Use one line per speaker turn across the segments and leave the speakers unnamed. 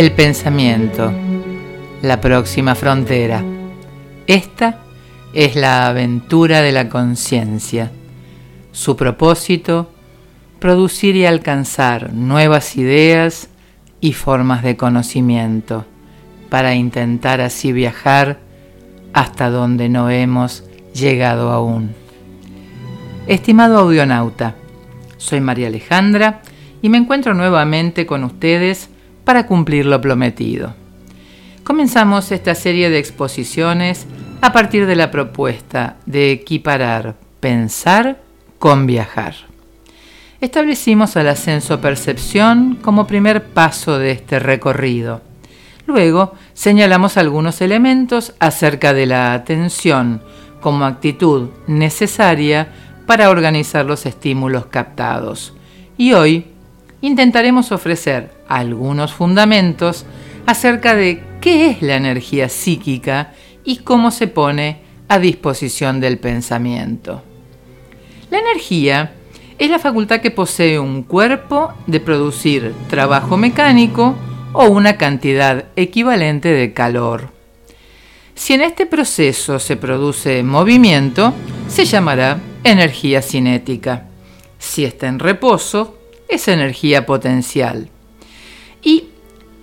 El pensamiento, la próxima frontera. Esta es la aventura de la conciencia. Su propósito, producir y alcanzar nuevas ideas y formas de conocimiento para intentar así viajar hasta donde no hemos llegado aún. Estimado audionauta, soy María Alejandra y me encuentro nuevamente con ustedes para cumplir lo prometido. Comenzamos esta serie de exposiciones a partir de la propuesta de equiparar pensar con viajar. Establecimos el ascenso percepción como primer paso de este recorrido. Luego señalamos algunos elementos acerca de la atención como actitud necesaria para organizar los estímulos captados. Y hoy intentaremos ofrecer algunos fundamentos acerca de qué es la energía psíquica y cómo se pone a disposición del pensamiento. La energía es la facultad que posee un cuerpo de producir trabajo mecánico o una cantidad equivalente de calor. Si en este proceso se produce movimiento, se llamará energía cinética. Si está en reposo, es energía potencial. Y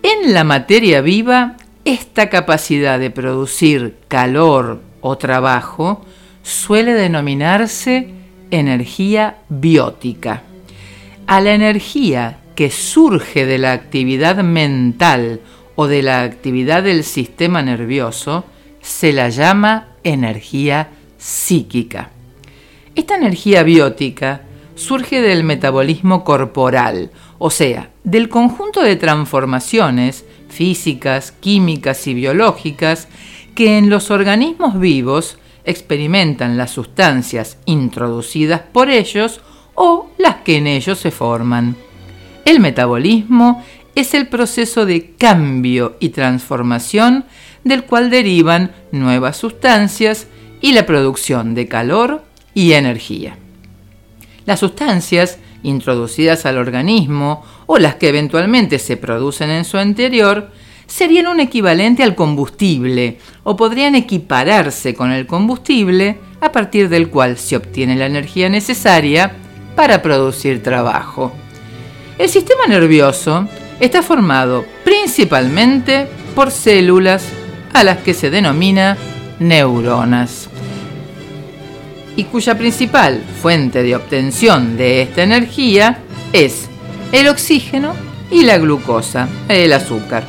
en la materia viva, esta capacidad de producir calor o trabajo suele denominarse energía biótica. A la energía que surge de la actividad mental o de la actividad del sistema nervioso se la llama energía psíquica. Esta energía biótica surge del metabolismo corporal, o sea, del conjunto de transformaciones físicas, químicas y biológicas que en los organismos vivos experimentan las sustancias introducidas por ellos o las que en ellos se forman. El metabolismo es el proceso de cambio y transformación del cual derivan nuevas sustancias y la producción de calor y energía. Las sustancias introducidas al organismo o las que eventualmente se producen en su interior serían un equivalente al combustible o podrían equipararse con el combustible a partir del cual se obtiene la energía necesaria para producir trabajo. El sistema nervioso está formado principalmente por células a las que se denomina neuronas y cuya principal fuente de obtención de esta energía es el oxígeno y la glucosa, el azúcar.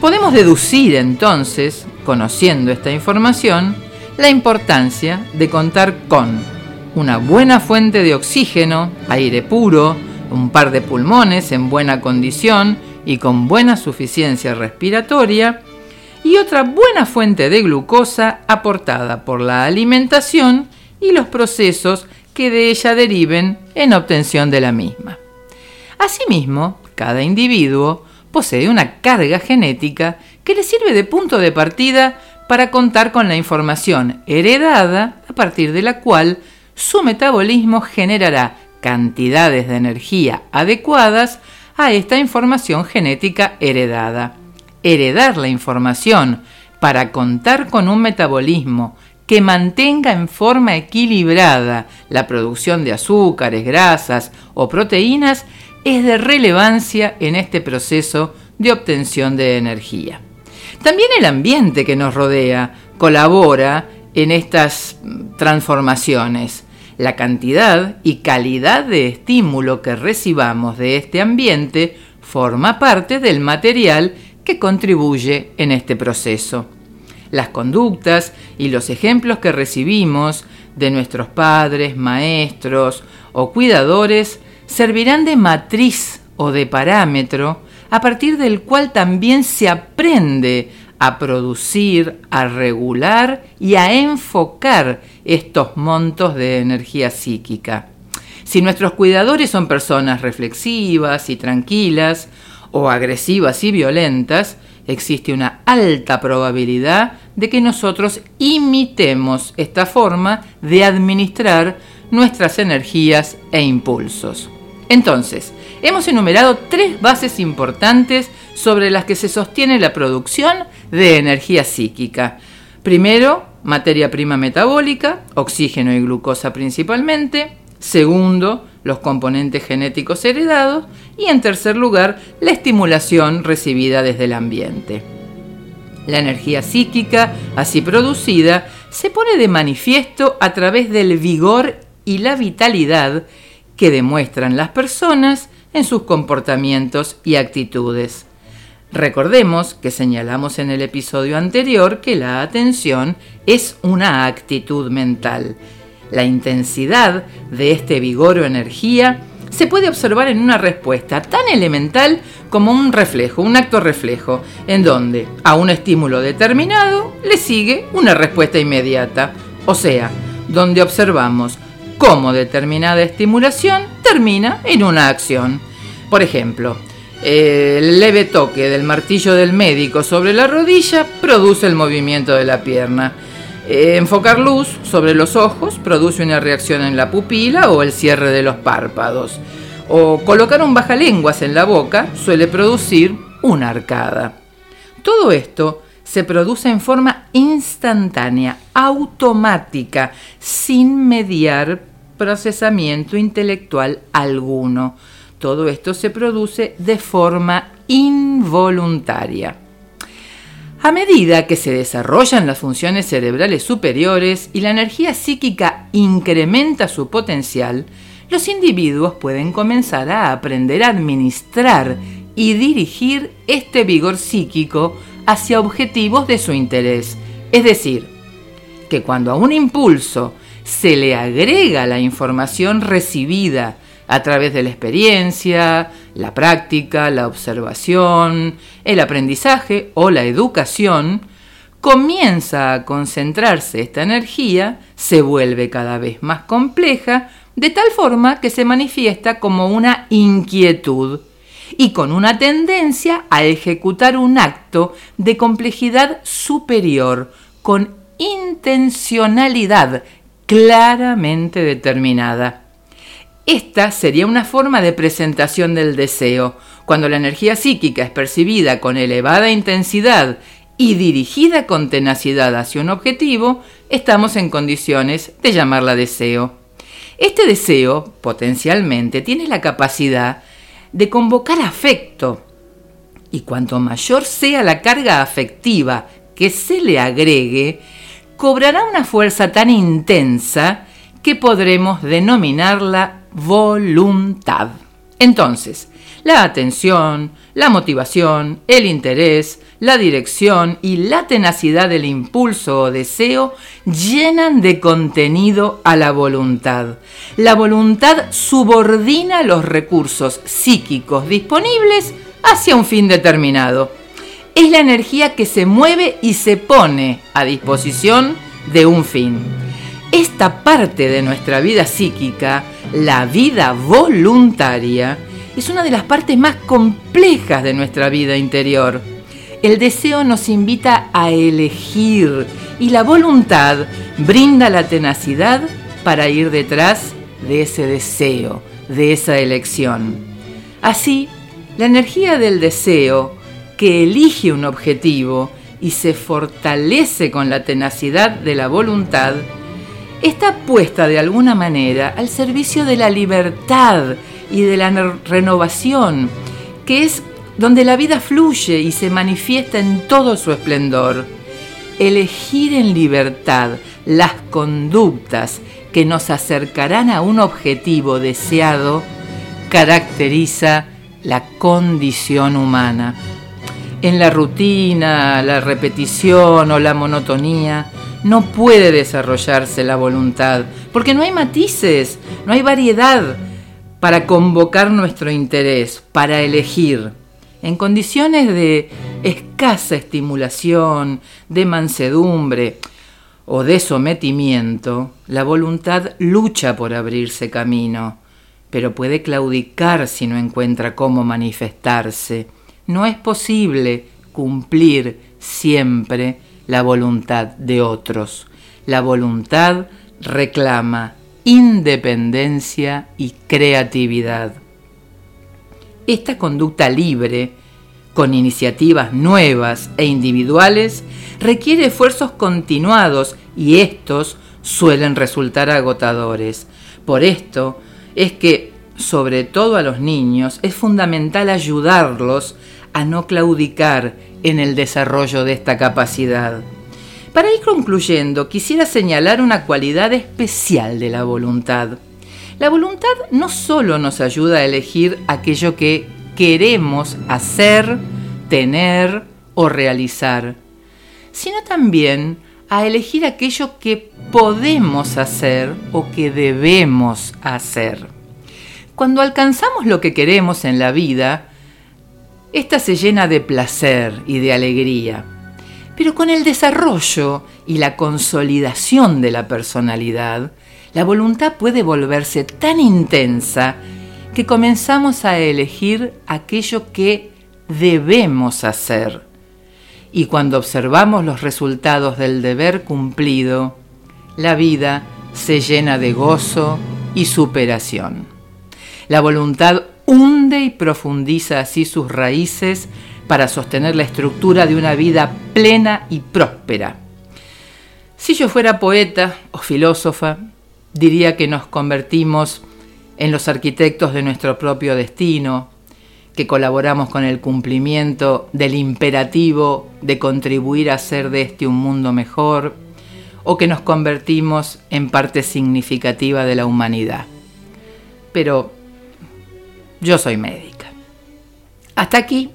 Podemos deducir entonces, conociendo esta información, la importancia de contar con una buena fuente de oxígeno, aire puro, un par de pulmones en buena condición y con buena suficiencia respiratoria, y otra buena fuente de glucosa aportada por la alimentación y los procesos que de ella deriven en obtención de la misma. Asimismo, cada individuo posee una carga genética que le sirve de punto de partida para contar con la información heredada a partir de la cual su metabolismo generará cantidades de energía adecuadas a esta información genética heredada. Heredar la información para contar con un metabolismo que mantenga en forma equilibrada la producción de azúcares, grasas o proteínas es de relevancia en este proceso de obtención de energía. También el ambiente que nos rodea colabora en estas transformaciones. La cantidad y calidad de estímulo que recibamos de este ambiente forma parte del material que contribuye en este proceso las conductas y los ejemplos que recibimos de nuestros padres, maestros o cuidadores servirán de matriz o de parámetro a partir del cual también se aprende a producir, a regular y a enfocar estos montos de energía psíquica. Si nuestros cuidadores son personas reflexivas y tranquilas, o agresivas y violentas, existe una alta probabilidad de que nosotros imitemos esta forma de administrar nuestras energías e impulsos. Entonces, hemos enumerado tres bases importantes sobre las que se sostiene la producción de energía psíquica. Primero, materia prima metabólica, oxígeno y glucosa principalmente. Segundo, los componentes genéticos heredados. Y en tercer lugar, la estimulación recibida desde el ambiente. La energía psíquica, así producida, se pone de manifiesto a través del vigor y la vitalidad que demuestran las personas en sus comportamientos y actitudes. Recordemos que señalamos en el episodio anterior que la atención es una actitud mental. La intensidad de este vigor o energía se puede observar en una respuesta tan elemental como un reflejo, un acto reflejo, en donde a un estímulo determinado le sigue una respuesta inmediata. O sea, donde observamos cómo determinada estimulación termina en una acción. Por ejemplo, el leve toque del martillo del médico sobre la rodilla produce el movimiento de la pierna. Eh, enfocar luz sobre los ojos produce una reacción en la pupila o el cierre de los párpados. O colocar un bajalenguas en la boca suele producir una arcada. Todo esto se produce en forma instantánea, automática, sin mediar procesamiento intelectual alguno. Todo esto se produce de forma involuntaria. A medida que se desarrollan las funciones cerebrales superiores y la energía psíquica incrementa su potencial, los individuos pueden comenzar a aprender a administrar y dirigir este vigor psíquico hacia objetivos de su interés. Es decir, que cuando a un impulso se le agrega la información recibida a través de la experiencia, la práctica, la observación, el aprendizaje o la educación, comienza a concentrarse esta energía, se vuelve cada vez más compleja, de tal forma que se manifiesta como una inquietud y con una tendencia a ejecutar un acto de complejidad superior, con intencionalidad claramente determinada. Esta sería una forma de presentación del deseo. Cuando la energía psíquica es percibida con elevada intensidad y dirigida con tenacidad hacia un objetivo, estamos en condiciones de llamarla deseo. Este deseo, potencialmente, tiene la capacidad de convocar afecto, y cuanto mayor sea la carga afectiva que se le agregue, cobrará una fuerza tan intensa que podremos denominarla voluntad. Entonces, la atención, la motivación, el interés, la dirección y la tenacidad del impulso o deseo llenan de contenido a la voluntad. La voluntad subordina los recursos psíquicos disponibles hacia un fin determinado. Es la energía que se mueve y se pone a disposición de un fin. Esta parte de nuestra vida psíquica, la vida voluntaria, es una de las partes más complejas de nuestra vida interior. El deseo nos invita a elegir y la voluntad brinda la tenacidad para ir detrás de ese deseo, de esa elección. Así, la energía del deseo que elige un objetivo y se fortalece con la tenacidad de la voluntad está puesta de alguna manera al servicio de la libertad y de la renovación, que es donde la vida fluye y se manifiesta en todo su esplendor. Elegir en libertad las conductas que nos acercarán a un objetivo deseado caracteriza la condición humana. En la rutina, la repetición o la monotonía, no puede desarrollarse la voluntad, porque no hay matices, no hay variedad para convocar nuestro interés, para elegir. En condiciones de escasa estimulación, de mansedumbre o de sometimiento, la voluntad lucha por abrirse camino, pero puede claudicar si no encuentra cómo manifestarse. No es posible cumplir siempre la voluntad de otros. La voluntad reclama independencia y creatividad. Esta conducta libre con iniciativas nuevas e individuales, requiere esfuerzos continuados y estos suelen resultar agotadores. Por esto es que, sobre todo a los niños, es fundamental ayudarlos a no claudicar en el desarrollo de esta capacidad. Para ir concluyendo, quisiera señalar una cualidad especial de la voluntad. La voluntad no solo nos ayuda a elegir aquello que queremos hacer, tener o realizar, sino también a elegir aquello que podemos hacer o que debemos hacer. Cuando alcanzamos lo que queremos en la vida, esta se llena de placer y de alegría. Pero con el desarrollo y la consolidación de la personalidad, la voluntad puede volverse tan intensa que comenzamos a elegir aquello que debemos hacer. Y cuando observamos los resultados del deber cumplido, la vida se llena de gozo y superación. La voluntad hunde y profundiza así sus raíces para sostener la estructura de una vida plena y próspera. Si yo fuera poeta o filósofa, diría que nos convertimos en los arquitectos de nuestro propio destino, que colaboramos con el cumplimiento del imperativo de contribuir a hacer de este un mundo mejor, o que nos convertimos en parte significativa de la humanidad. Pero yo soy médica. Hasta aquí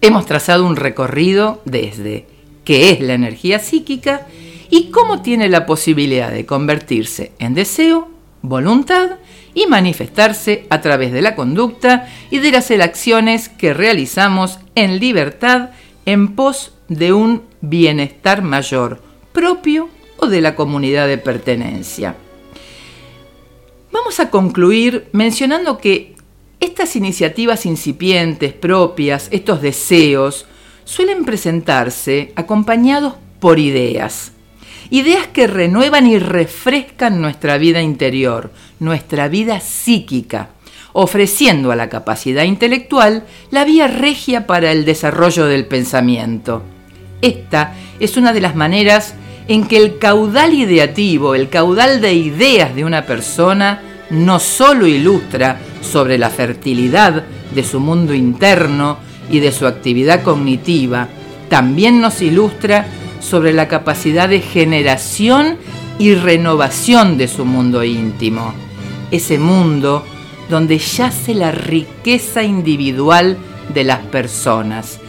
hemos trazado un recorrido desde qué es la energía psíquica y cómo tiene la posibilidad de convertirse en deseo, voluntad y manifestarse a través de la conducta y de las acciones que realizamos en libertad en pos de un bienestar mayor propio o de la comunidad de pertenencia. Vamos a concluir mencionando que estas iniciativas incipientes, propias, estos deseos, suelen presentarse acompañados por ideas. Ideas que renuevan y refrescan nuestra vida interior, nuestra vida psíquica, ofreciendo a la capacidad intelectual la vía regia para el desarrollo del pensamiento. Esta es una de las maneras en que el caudal ideativo, el caudal de ideas de una persona, no solo ilustra sobre la fertilidad de su mundo interno y de su actividad cognitiva, también nos ilustra sobre la capacidad de generación y renovación de su mundo íntimo, ese mundo donde yace la riqueza individual de las personas,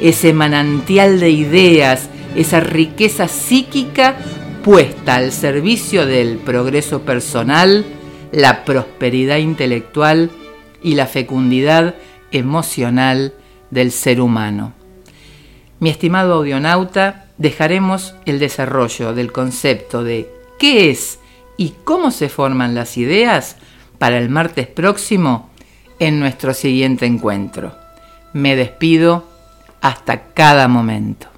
ese manantial de ideas, esa riqueza psíquica puesta al servicio del progreso personal, la prosperidad intelectual y la fecundidad emocional del ser humano. Mi estimado audionauta, dejaremos el desarrollo del concepto de qué es y cómo se forman las ideas para el martes próximo en nuestro siguiente encuentro. Me despido hasta cada momento.